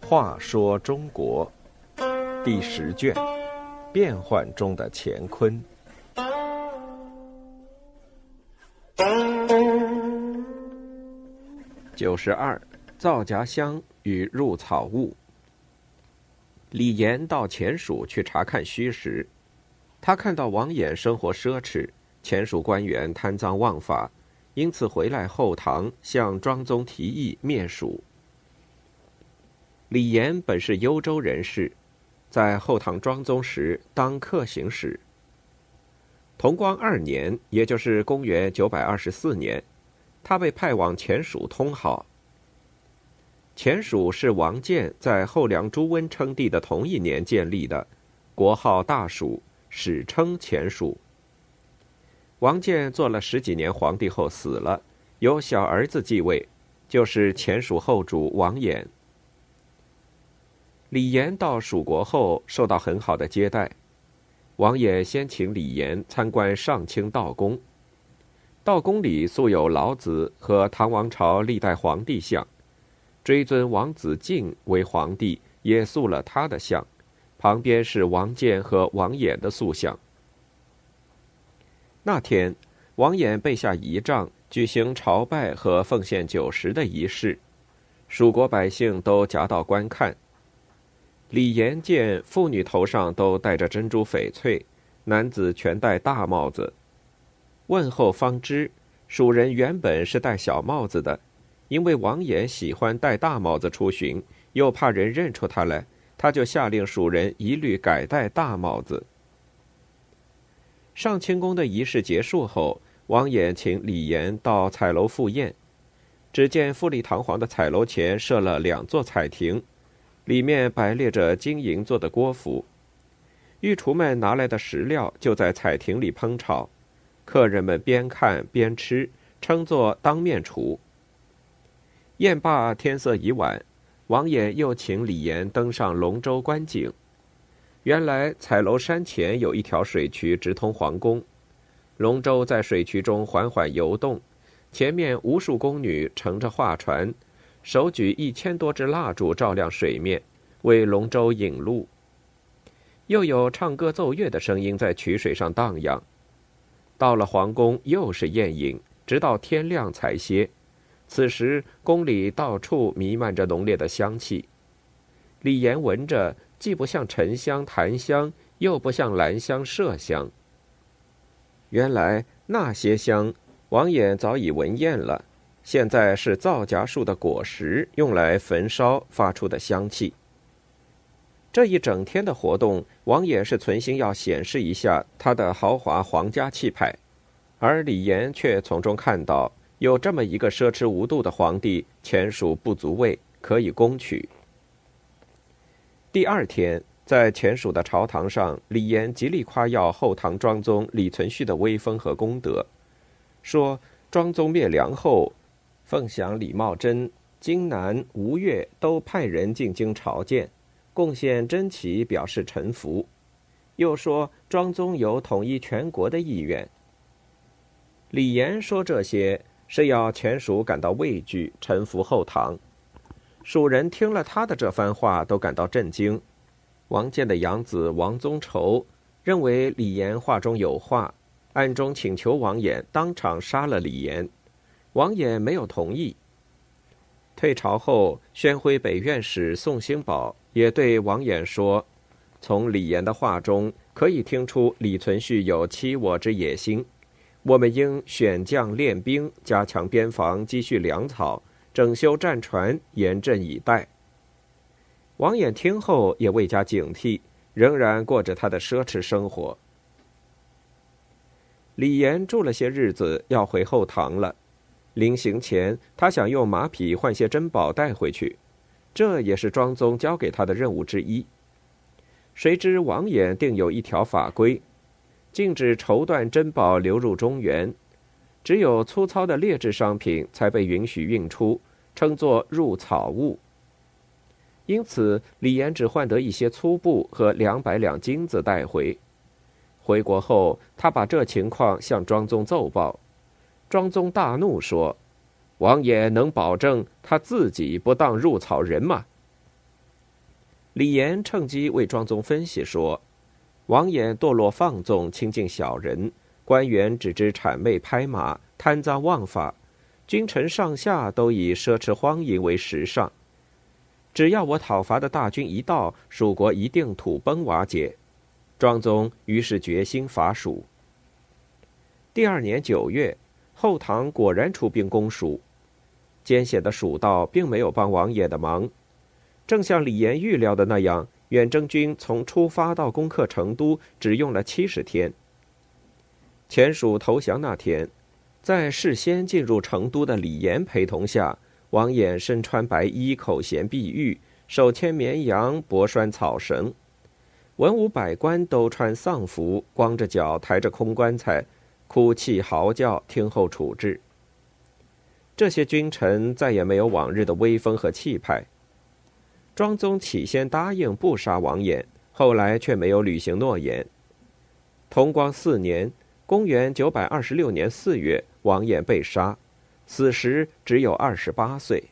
话说中国第十卷：变幻中的乾坤。九十二，皂荚香与入草物。李岩到前蜀去查看虚实，他看到王衍生活奢侈，前蜀官员贪赃枉法，因此回来后唐向庄宗提议灭蜀。李岩本是幽州人士，在后唐庄宗时当客行使。同光二年，也就是公元九百二十四年。他被派往前蜀通好。前蜀是王建在后梁朱温称帝的同一年建立的，国号大蜀，史称前蜀。王建做了十几年皇帝后死了，由小儿子继位，就是前蜀后主王衍。李严到蜀国后受到很好的接待，王衍先请李严参观上清道宫。道宫里素有老子和唐王朝历代皇帝像，追尊王子敬为皇帝，也塑了他的像，旁边是王建和王衍的塑像。那天，王衍备下仪仗，举行朝拜和奉献酒食的仪式，蜀国百姓都夹道观看。李严见妇女头上都戴着珍珠翡翠，男子全戴大帽子。问候方知，蜀人原本是戴小帽子的，因为王衍喜欢戴大帽子出巡，又怕人认出他来，他就下令蜀人一律改戴大帽子。上清宫的仪式结束后，王衍请李岩到彩楼赴宴，只见富丽堂皇的彩楼前设了两座彩亭，里面摆列着金银做的锅釜，御厨们拿来的食料就在彩亭里烹炒。客人们边看边吃，称作当面厨。宴罢，天色已晚，王衍又请李岩登上龙舟观景。原来彩楼山前有一条水渠直通皇宫，龙舟在水渠中缓缓游动，前面无数宫女乘着画船，手举一千多支蜡烛照亮水面，为龙舟引路。又有唱歌奏乐的声音在渠水上荡漾。到了皇宫，又是宴饮，直到天亮才歇。此时宫里到处弥漫着浓烈的香气。李岩闻着，既不像沉香、檀香，又不像兰香、麝香。原来那些香，王衍早已闻厌了。现在是皂荚树的果实用来焚烧发出的香气。这一整天的活动，王衍是存心要显示一下他的豪华皇家气派，而李岩却从中看到有这么一个奢侈无度的皇帝，前蜀不足畏，可以攻取。第二天，在前蜀的朝堂上，李严极力夸耀后唐庄宗李存勖的威风和功德，说庄宗灭梁后，凤翔李茂贞、荆南吴越都派人进京朝见。贡献珍奇，表示臣服。又说庄宗有统一全国的意愿。李严说这些是要全蜀感到畏惧，臣服后唐。蜀人听了他的这番话，都感到震惊。王建的养子王宗畴认为李严话中有话，暗中请求王衍当场杀了李严。王衍没有同意。退朝后，宣徽北院使宋兴宝。也对王衍说：“从李严的话中可以听出李存勖有欺我之野心。我们应选将练兵，加强边防，积蓄粮草，整修战船，严阵以待。”王衍听后也未加警惕，仍然过着他的奢侈生活。李岩住了些日子，要回后堂了。临行前，他想用马匹换些珍宝带回去。这也是庄宗交给他的任务之一。谁知王衍定有一条法规，禁止绸缎珍宝流入中原，只有粗糙的劣质商品才被允许运出，称作入草物。因此，李岩只换得一些粗布和两百两金子带回。回国后，他把这情况向庄宗奏报，庄宗大怒说：“王爷能保证他自己不当入草人吗？”李岩趁机为庄宗分析说：“王爷堕落放纵，亲近小人，官员只知谄媚拍马，贪赃枉法，君臣上下都以奢侈荒淫为时尚。只要我讨伐的大军一到，蜀国一定土崩瓦解。”庄宗于是决心伐蜀。第二年九月。后唐果然出兵攻蜀，艰险的蜀道并没有帮王爷的忙，正像李严预料的那样，远征军从出发到攻克成都只用了七十天。前蜀投降那天，在事先进入成都的李严陪同下，王衍身穿白衣，口衔碧玉，手牵绵羊，脖拴草绳，文武百官都穿丧服，光着脚，抬着空棺材。哭泣嚎叫，听候处置。这些君臣再也没有往日的威风和气派。庄宗起先答应不杀王衍，后来却没有履行诺言。同光四年（公元926年4月），王衍被杀，死时只有二十八岁。